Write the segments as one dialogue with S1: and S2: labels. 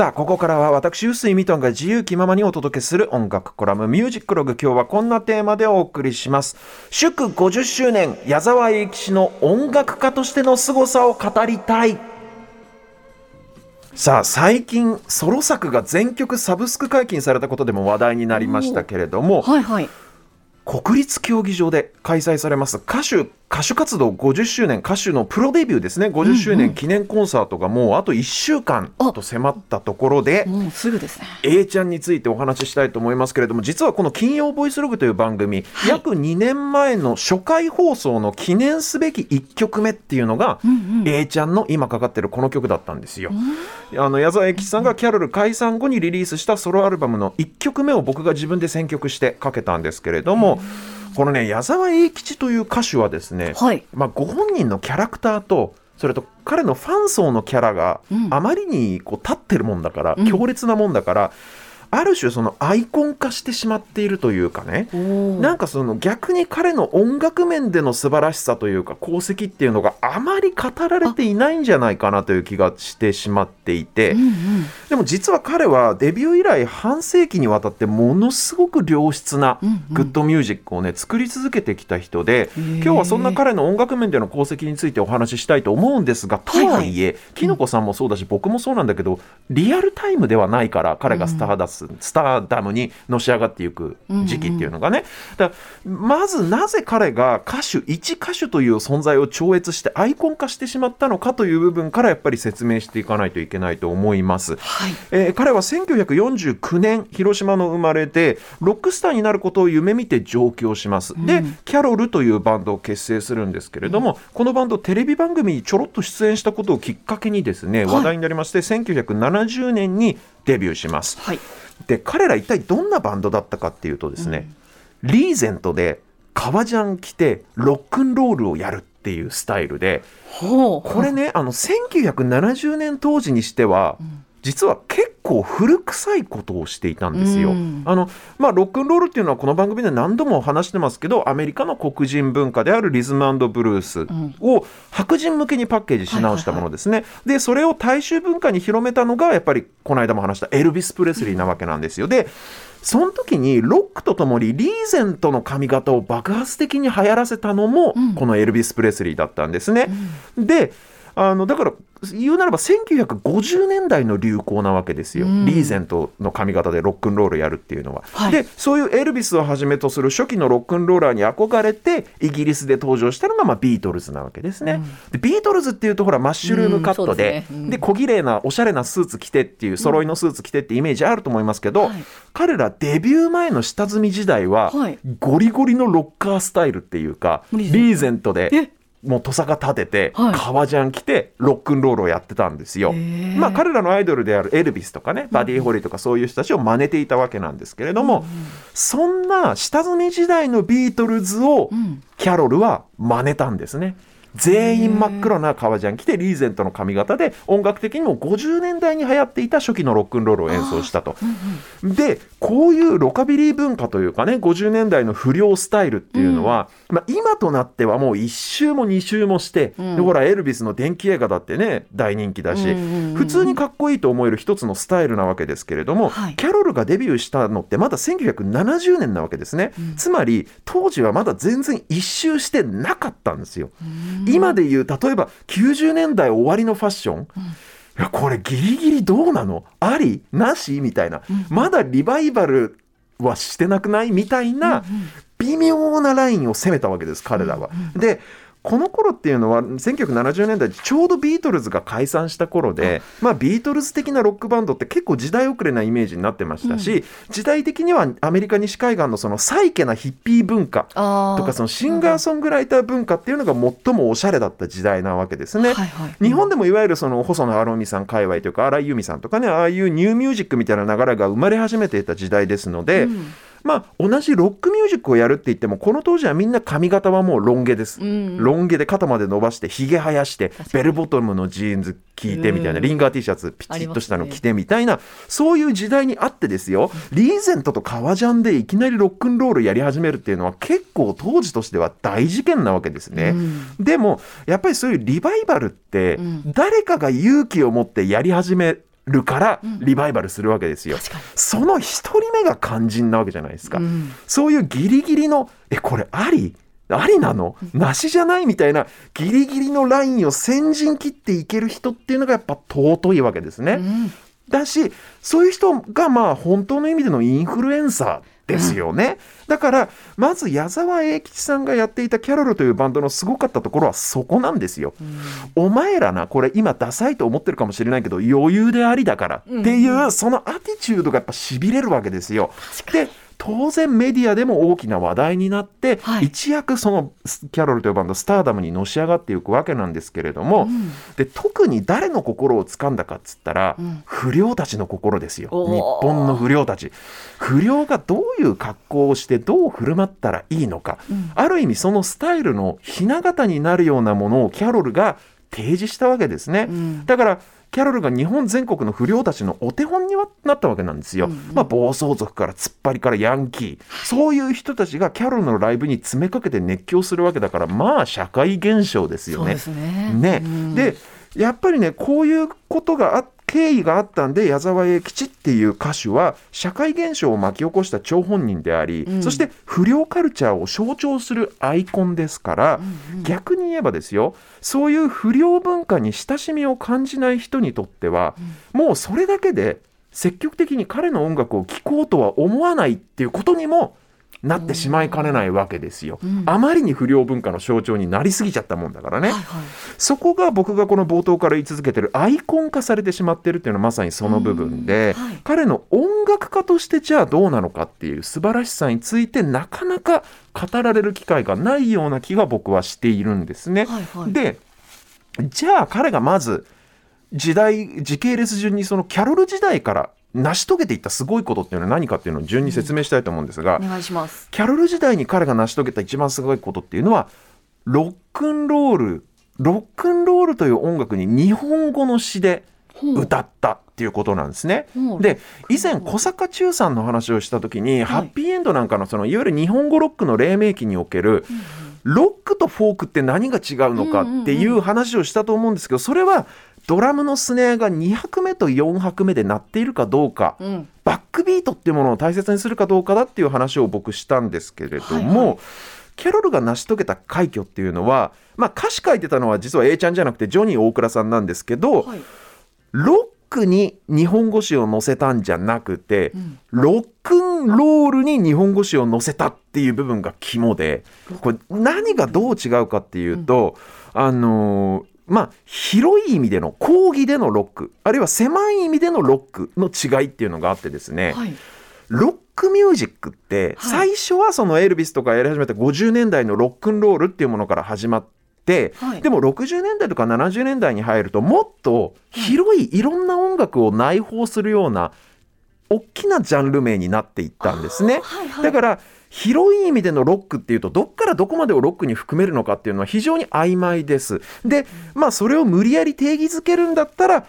S1: さあ、ここからは私、臼井ミトンが自由気ままにお届けする音楽コラム、ミュージックログ。今日はこんなテーマでお送りします。祝50周年、矢沢永吉の音楽家としての凄さを語りたい。さあ最近ソロ作が全曲サブスク解禁されたことでも話題になりましたけれども、
S2: はいはい、
S1: 国立競技場で開催されます歌手歌手活動50周年歌手のプロデビューですね。50周年記念コンサートがもうあと1週間と迫ったところで、
S2: もうすぐですね。
S1: A ちゃんについてお話ししたいと思いますけれども実はこの「金曜ボイスログ」という番組、はい、約2年前の初回放送の記念すべき1曲目っていうのが、うんうん、A ちゃんの今かかってるこの曲だったんですよ。あの矢沢永吉さんがキャロル解散後にリリースしたソロアルバムの1曲目を僕が自分で選曲してかけたんですけれども、うんこのね矢沢永吉という歌手はですね、はい、まあ、ご本人のキャラクターとそれと彼のファン層のキャラがあまりにこう立ってるもんだから、うん、強烈なもんだから、ある種そのアイコン化してしまっているというかね。なんかその逆に彼の音楽面での素晴らしさというか功績っていうのがあまり語られていないんじゃないかなという気がしてしまっていて、うんうん、でも実は彼はデビュー以来半世紀にわたってものすごく良質なグッドミュージックをね作り続けてきた人で、うんうん、今日はそんな彼の音楽面での功績についてお話ししたいと思うんですがとはいえ、きのこさんもそうだし、僕もそうなんだけどリアルタイムではないから彼がスターダススターダムにのし上がっていく時期っていうのがね、うんうん、だまずなぜ彼が歌手一歌手という存在を超越してアイコン化してしまったのかという部分からやっぱり説明していかないといけないと思います、はい、えー、彼は1949年広島の生まれでロックスターになることを夢見て上京します、うん、でキャロルというバンドを結成するんですけれども、うん、このバンドテレビ番組にちょろっと出演したことをきっかけにですね話題になりまして、はい、1970年にデビューします、はいで彼ら一体どんなバンドだったかっていうとですね、うん、リーゼントで革ジャン着てロックンロールをやるっていうスタイルでこれねあの1970年当時にしては、うん実は結構古臭いことをしていたんですよ。あのまあ、ロックンロールっていうのはこの番組で何度も話してますけどアメリカの黒人文化であるリズムブルースを白人向けにパッケージし直したものですね。でそれを大衆文化に広めたのがやっぱりこの間も話したエルビス・プレスリーなわけなんですよ。でその時にロックとともにリーゼントの髪型を爆発的に流行らせたのもこのエルビス・プレスリーだったんですね。であのだから言うならば1950年代の流行なわけですよ、うん、リーゼントの髪型でロックンロールやるっていうのは、はい、でそういうエルビスをはじめとする初期のロックンローラーに憧れてイギリスで登場したのがまあビートルズなわけですね、うん、でビートルズっていうとほらマッシュルームカットでうん、で、ね、小綺麗なおしゃれなスーツ着てっていう揃いのスーツ着てってイメージあると思いますけど、はい、彼らデビュー前の下積み時代は、ゴリゴリのロッカースタイルっていうかリーゼントでもう土佐が立てて、はい、革ジャン着てロックンロールをやってたんですよ。まあ彼らのアイドルであるエルビスとかねバディ・ホリーとかそういう人たちを真似ていたわけなんですけれども、うん、そんな下積み時代のビートルズをキャロルは真似たんですね。全員真っ黒な革ジャン着てリーゼントの髪型で音楽的にも50年代に流行っていた初期のロックンロールを演奏したと。でこういうロカビリー文化というかね50年代の不良スタイルっていうのは、うん、まあ、今となってはもう1周も2周もして、うん、でほらエルビスの電気映画だってね大人気だし、普通にかっこいいと思える一つのスタイルなわけですけれども、はい、キャロルがデビューしたのってまだ1970年なわけですね、うん、つまり当時はまだ全然1周してなかったんですよ。今でいう例えば90年代終わりのファッション、うん。いやこれギリギリどうなの？あり？なし？みたいな、うん、まだリバイバルはしてなくない？みたいな微妙なラインを攻めたわけです彼らは。でこの頃っていうのは1970年代ちょうどビートルズが解散した頃で、まあ、ビートルズ的なロックバンドって結構時代遅れなイメージになってましたし、うん、時代的にはアメリカ西海岸のそのサイケなヒッピー文化とかそのシンガーソングライター文化っていうのが最もおしゃれだった時代なわけですね。はいはい、日本でもいわゆるその細野晴臣さん界隈というか荒井由実さんとかねああいうニューミュージックみたいな流れが生まれ始めていた時代ですので。うんまあ、同じロックミュージックをやるって言ってもこの当時はみんな髪型はもうロン毛です、うん、ロン毛で肩まで伸ばしてひげ生やしてベルボトムのジーンズ履いてみたいな、リンガー T シャツピチッとしたの着てみたいな、ね、そういう時代にあってですよ。リーゼントと革ジャンでいきなりロックンロールやり始めるっていうのは結構当時としては大事件なわけですね、うん、でもやっぱりそういうリバイバルって誰かが勇気を持ってやり始めるからリバイバルするわけですよ。その一人目が肝心なわけじゃないですか。うん、そういうギリギリのえこれあり？ありなの？なしじゃない？みたいなギリギリのラインを先陣切っていける人っていうのがやっぱ尊いわけですね。うん、だしそういう人がまあ本当の意味でのインフルエンサーですよね、うん、だからまず矢沢永吉さんがやっていたキャロルというバンドのすごかったところはそこなんですよ、うん、お前らなこれ今ダサいと思ってるかもしれないけど余裕でありだからっていう、うん、そのアティチュードがやっぱしびれるわけですよ。で当然メディアでも大きな話題になって、はい、一躍そのキャロルというバンドスターダムにのし上がっていくわけなんですけれども、うん、で特に誰の心をつかんだかっつったら、うん、不良たちの心ですよ。日本の不良たち。不良がどういう格好をしてどう振る舞ったらいいのか、うん、ある意味そのスタイルのひな形になるようなものをキャロルが提示したわけですね。だからキャロルが日本全国の不良たちのお手本にはなったわけなんですよ。うんうん、まあ、暴走族から突っ張りからヤンキー。そういう人たちがキャロルのライブに詰めかけて熱狂するわけだからまあ社会現象ですよね。
S2: ね。
S1: ね、うん、でやっぱりねこういうことがあ経緯があったんで矢沢永吉っていう歌手は社会現象を巻き起こした張本人であり、うん、そして不良カルチャーを象徴するアイコンですから、うんうん、逆に言えばですよそういう不良文化に親しみを感じない人にとっては、うん、もうそれだけで積極的に彼の音楽を聴こうとは思わないっていうことにもなってしまいかねないわけですよ、うん、あまりに不良文化の象徴になりすぎちゃったもんだからね、はいはい、そこが僕がこの冒頭から言い続けてるアイコン化されてしまってるっていうのはまさにその部分で、はい、彼の音楽家としてじゃあどうなのかっていう素晴らしさについてなかなか語られる機会がないような気が僕はしているんですね。はいはい、でじゃあ彼がまず時代時系列順にそのキャロル時代から成し遂げていったすごいことっていうのは何かっていうのを順に説明したいと思うんですが、
S2: うん、お願いします。
S1: キャロル時代に彼が成し遂げた一番すごいことっていうのはロックンロールロックンロールという音楽に日本語の詩で歌ったっていうことなんですね。で以前小坂忠さんの話をした時に、はい、ハッピーエンドなんかのそのいわゆる日本語ロックの黎明期における、ロックとフォークって何が違うのかっていう話をしたと思うんですけどそれはドラムのスネアが2拍目と4拍目で鳴っているかどうか、うん、バックビートっていうものを大切にするかどうかだっていう話を僕したんですけれども、はいはい、キャロルが成し遂げた快挙っていうのは、まあ、歌詞書いてたのは実は A ちゃんじゃなくてジョニー大倉さんなんですけど、はい、ロックに日本語詞を載せたんじゃなくて、うん、ロックンロールに日本語詞を載せたっていう部分が肝でこれ何がどう違うかっていうと、うん、あのーまあ、広い意味での講義でのロックあるいは狭い意味でのロックの違いっていうのがあってですね、はい、ロックミュージックって最初はそのエルビスとかやり始めた50年代のロックンロールっていうものから始まって、はい、でも60年代とか70年代に入るともっと広いいろんな音楽を内包するような大きなジャンル名になっていったんですね。はいはい、だから広い意味でのロックっていうとどっからどこまでをロックに含めるのかっていうのは非常に曖昧です。でまあそれを無理やり定義づけるんだったら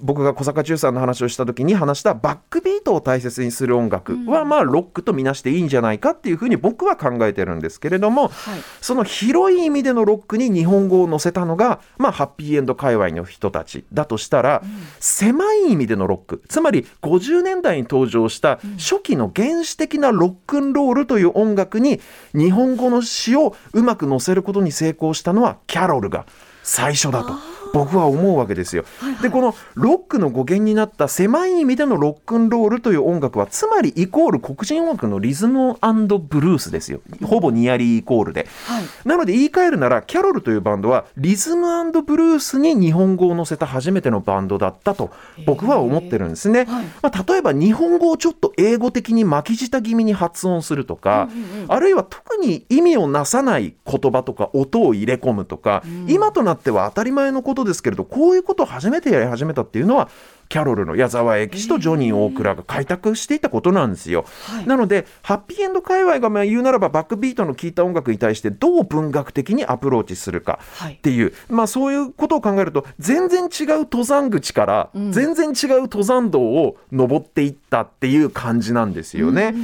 S1: 僕が小坂忠さんの話をした時に話したバックビートを大切にする音楽はまあロックとみなしていいんじゃないかっていうふうに僕は考えてるんですけれども、はい、その広い意味でのロックに日本語を載せたのが、まあ、ハッピーエンド界隈の人たちだとしたら、うん、狭い意味でのロック。つまり50年代に登場した初期の原始的なロックンロールという音楽に日本語の詩をうまく載せることに成功したのはキャロルが最初だと。僕は思うわけですよ。はいはい、でこのロックの語源になった狭い意味でのロックンロールという音楽はつまりイコール黒人音楽のリズムブルースですよ。ほぼニアリーイコールで、はい、なので言い換えるならキャロルというバンドはリズムブルースに日本語を乗せた初めてのバンドだったと僕は思ってるんですね、はい、まあ、例えば日本語をちょっと英語的に巻き舌気味に発音するとか、うんうんうん、あるいは特に意味をなさない言葉とか音を入れ込むとか、うん、今となっては当たり前のことことですけれどこういうことを初めてやり始めたっていうのはキャロルの矢沢永吉とジョニー大倉が開拓していたことなんですよ。はい、なのでハッピーエンド界隈がまあ言うならばバックビートの効いた音楽に対してどう文学的にアプローチするかっていう、はい、まあそういうことを考えると全然違う登山口から全然違う登山道を登っていったっていう感じなんですよね。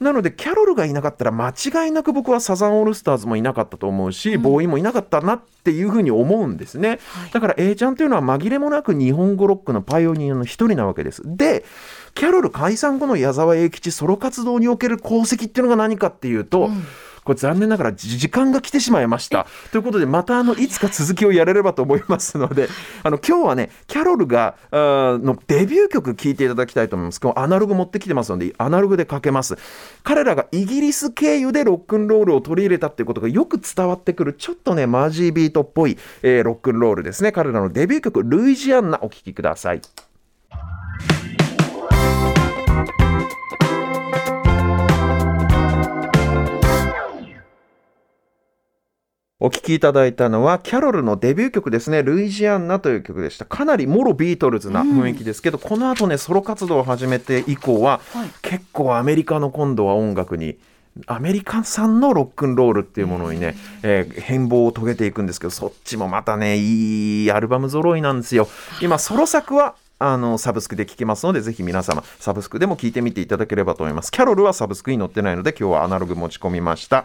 S1: なのでキャロルがいなかったら間違いなく僕はサザンオールスターズもいなかったと思うし、ボーイもいなかったなっていうふうに思うんですね、だから A ちゃんというのは紛れもなく日本語ロックのパイオニアの一人なわけです。でキャロル解散後の矢沢永吉ソロ活動における功績っていうのが何かっていうと、うんこれ残念ながら時間が来てしまいました。ということでまたあのいつか続きをやれればと思いますので あの今日はねキャロルがのデビュー曲聴いていただきたいと思います。今日アナログ持ってきてますのでアナログでかけます。彼らがイギリス経由でロックンロールを取り入れたっていうことがよく伝わってくるちょっとねマージービートっぽい、えー、ロックンロールですね彼らのデビュー曲「ルイジアンナ」お聴きください。お聴きいただいたのはキャロルのデビュー曲ですね「ルイジアンナ」という曲でした。かなりもろビートルズな雰囲気ですけど、うん、この後ねソロ活動を始めて以降は、はい、結構アメリカの今度は音楽にアメリカ産のロックンロールっていうものにね、えー、変貌を遂げていくんですけどそっちもまたねいいアルバム揃いなんですよ。今ソロ作はあのサブスクで聴けますのでぜひ皆様サブスクでも聴いてみていただければと思います。キャロルはサブスクに載ってないので今日はアナログ持ち込みました